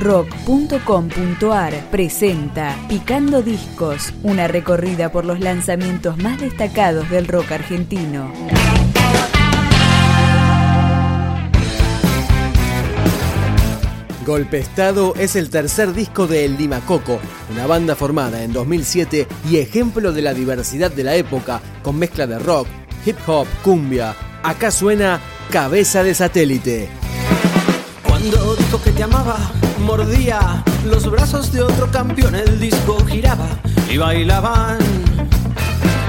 rock.com.ar presenta Picando Discos, una recorrida por los lanzamientos más destacados del rock argentino. Golpestado es el tercer disco de El Limacoco, una banda formada en 2007 y ejemplo de la diversidad de la época, con mezcla de rock, hip hop, cumbia. Acá suena Cabeza de Satélite. Cuando dijo que te amaba, mordía los brazos de otro campeón, el disco giraba y bailaban.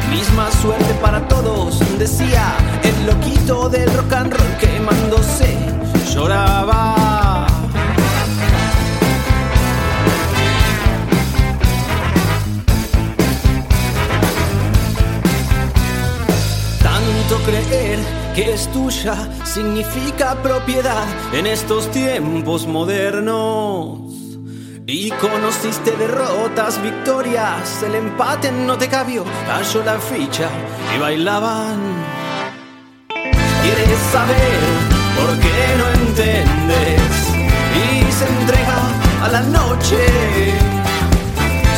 Misma suerte para todos, decía el loquito del rock and roll quemándose, lloraba. Tanto creer que es tuya significa propiedad en estos tiempos modernos. Y conociste derrotas, victorias, el empate no te cabió, cayó la ficha y bailaban. Quieres saber por qué no entiendes y se entrega a la noche.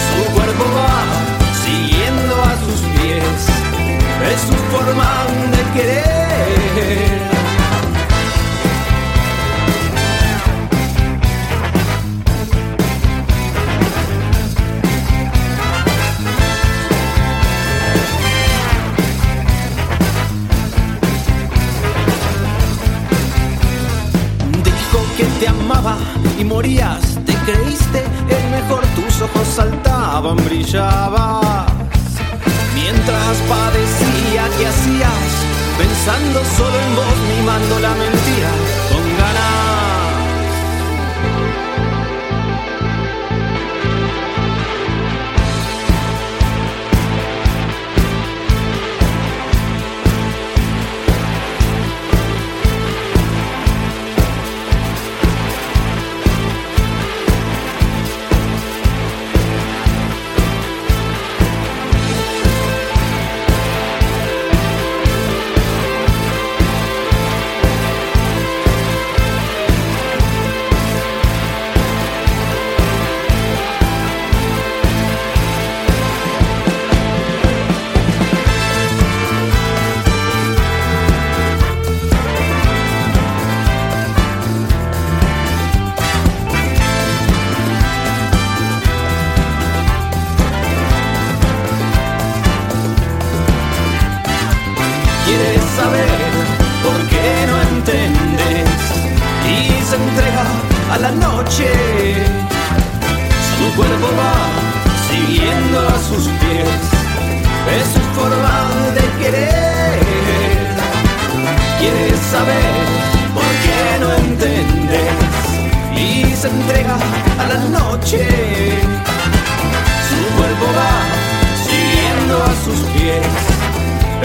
Su cuerpo va siguiendo a sus pies, es su forma querer. Que y morías, te creíste el mejor, tus ojos saltaban, brillabas. Mientras padecía, ¿qué hacías? Pensando solo en vos, mimando la mentira Su cuerpo va siguiendo a sus pies, es su forma de querer. Quieres saber por qué no entiendes y se entrega a la noche. Su cuerpo va siguiendo a sus pies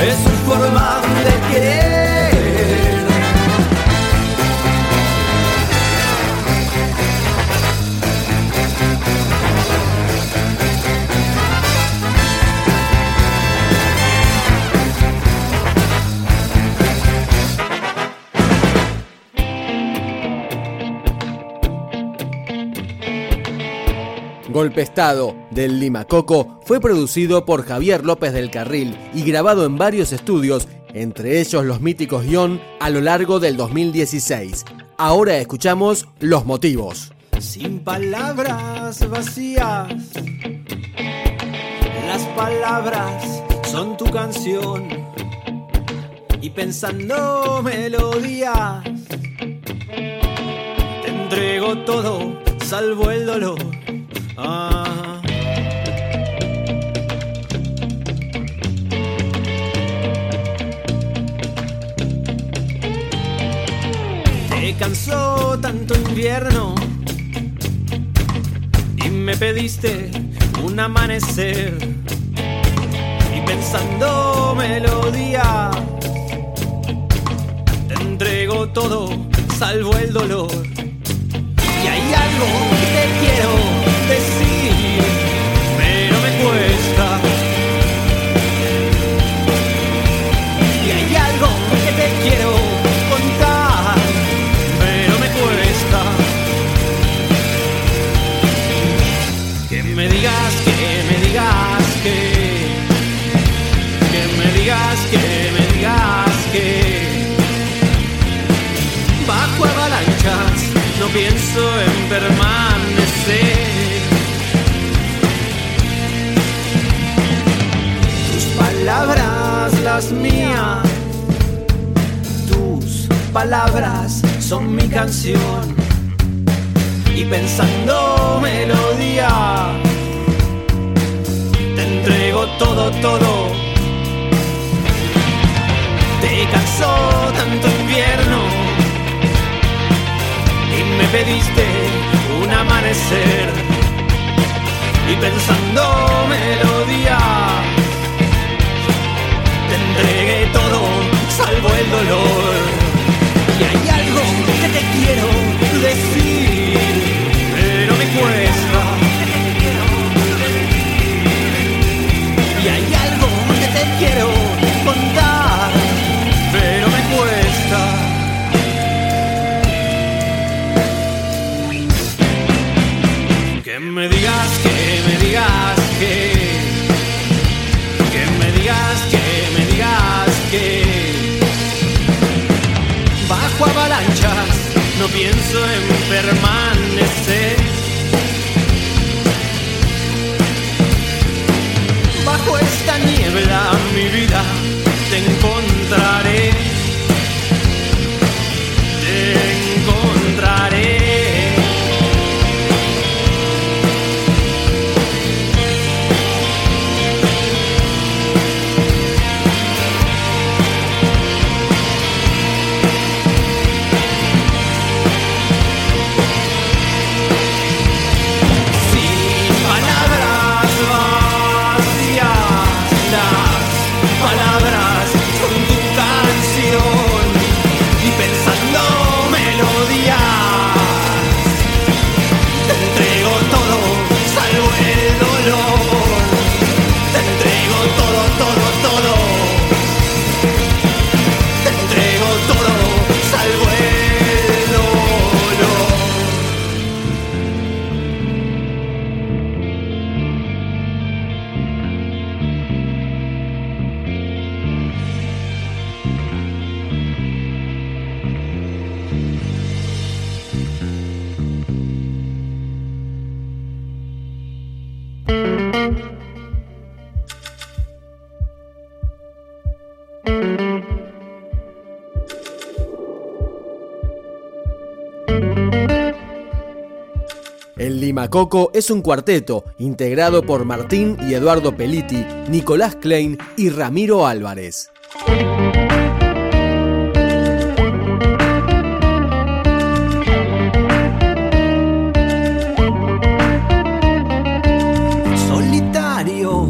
es su forma de querer. Golpestado del Limacoco fue producido por Javier López del Carril y grabado en varios estudios, entre ellos los míticos Ion, a lo largo del 2016. Ahora escuchamos los motivos. Sin palabras vacías, las palabras son tu canción. Y pensando melodías, te entrego todo, salvo el dolor. Ah. Te cansó tanto invierno y me pediste un amanecer. Y pensando melodía te entrego todo salvo el dolor. Y hay algo que te quiero palabras, mías, tus palabras son mi canción. Y pensando melodía, te entrego todo, todo. Te cansó tanto invierno me pediste un amanecer y pensando melodía entregué todo salvo el dolor. Y hay algo que te quiero decir pero me cuesta Coco es un cuarteto integrado por Martín y Eduardo Peliti, Nicolás Klein y Ramiro Álvarez. Solitario,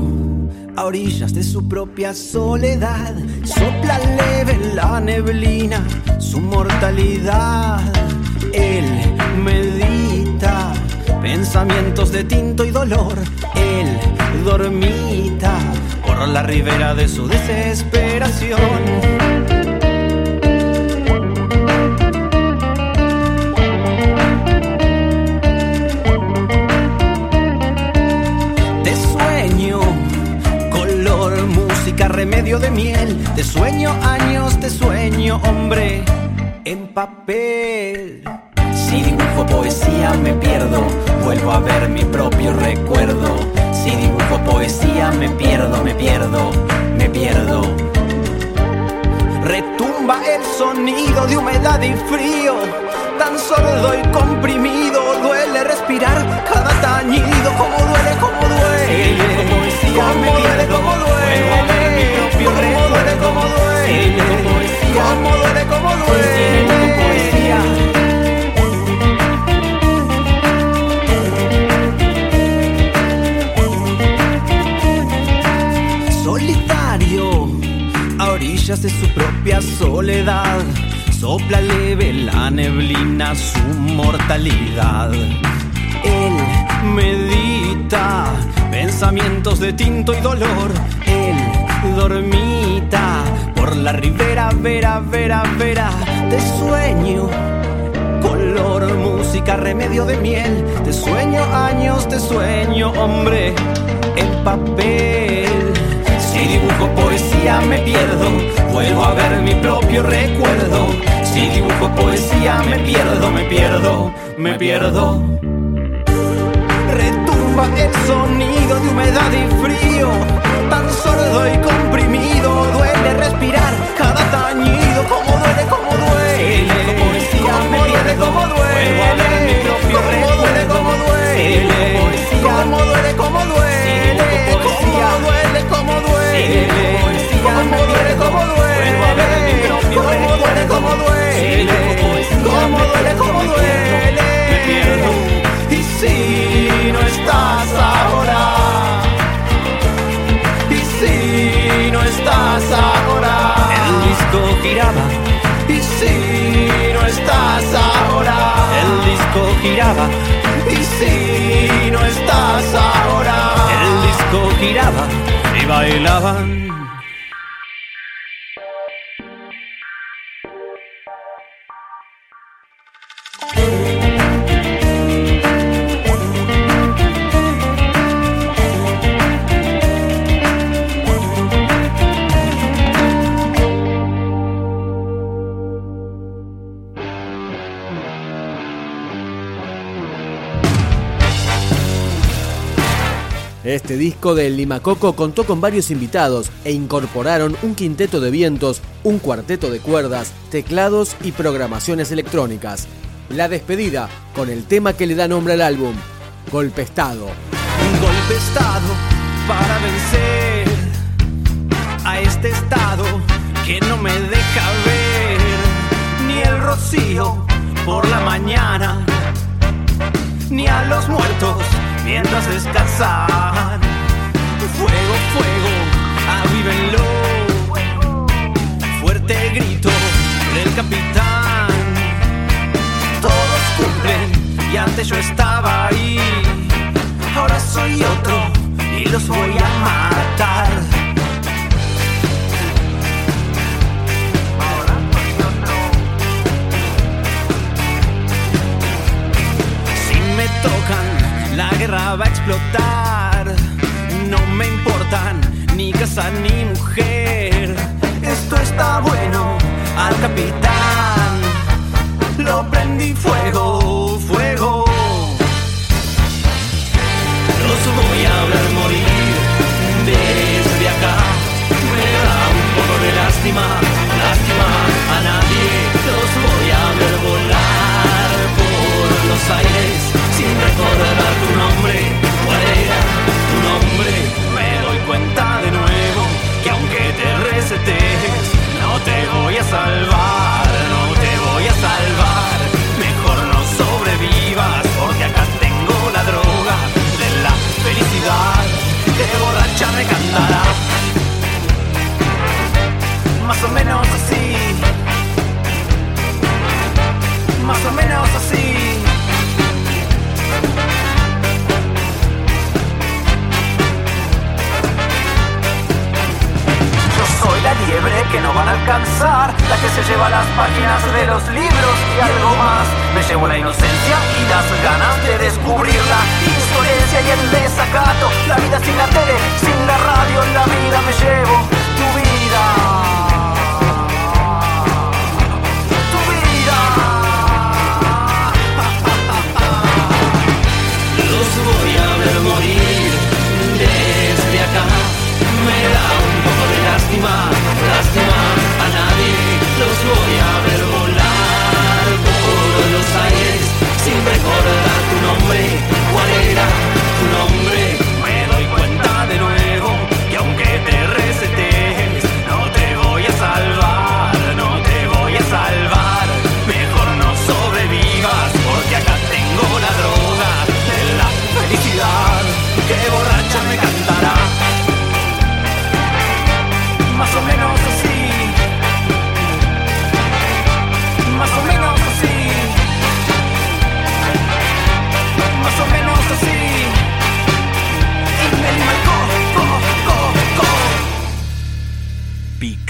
a orillas de su propia soledad, sopla leve la neblina, su mortalidad. Él medita pensamientos de tinto y dolor. Él dormita por la ribera de su desesperación. De sueño, color, música, remedio de miel. De sueño, años, de sueño, hombre, en papel. Dibujo poesía me pierdo, vuelvo a ver mi propio recuerdo. Si dibujo poesía me pierdo, me pierdo, me pierdo. Retumba el sonido de humedad y frío, tan sordo y comprimido, duele respirar cada tañido, como duele, como duele. Su mortalidad. Él medita pensamientos de tinto y dolor. Él dormita por la ribera, vera, vera, vera de sueño. Color, música, remedio de miel, de sueño, años de sueño, hombre, en papel. Si dibujo poesía me pierdo, vuelvo a ver mi propio recuerdo. Si dibujo poesía me pierdo, me pierdo. pierdo, me pierdo. Retumba el sonido de humedad y frío, tan sordo y comprimido, duele respirar cada tañido, como duele, como duele, como duele, como duele, duele, como duele, como duele, como duele, como duele, como duele, como duele, y si no estás ahora, y si no estás ahora, el disco giraba, y si no estás ahora, el disco giraba, y si no estás ahora, el disco giraba bailaban. Este disco del Limacoco contó con varios invitados e incorporaron un quinteto de vientos, un cuarteto de cuerdas, teclados y programaciones electrónicas. La despedida con el tema que le da nombre al álbum, Golpe Estado. Un golpe estado para vencer a este estado que no me deja ver ni el rocío por la mañana ni a los muertos mientras descansan. Fuego, fuego, avívenlo. Fuerte grito del capitán. Todos cumplen y antes yo estaba ahí. Ahora soy otro y los voy a matar. Va a explotar. No me importan ni casa ni mujer. Esto está bueno al capitán. Lo prendí fuego, fuego. Los voy a ver morir desde acá. Me da un poco de lástima alcanzar, la que se lleva las páginas de los libros y algo más. Me llevo la inocencia y las ganas de descubrir la insolencia y el desacato. La vida sin la tele, sin la radio, la vida me llevo tu vida. Tu vida. Los voy a ver morir desde acá. Me da un poco de lástima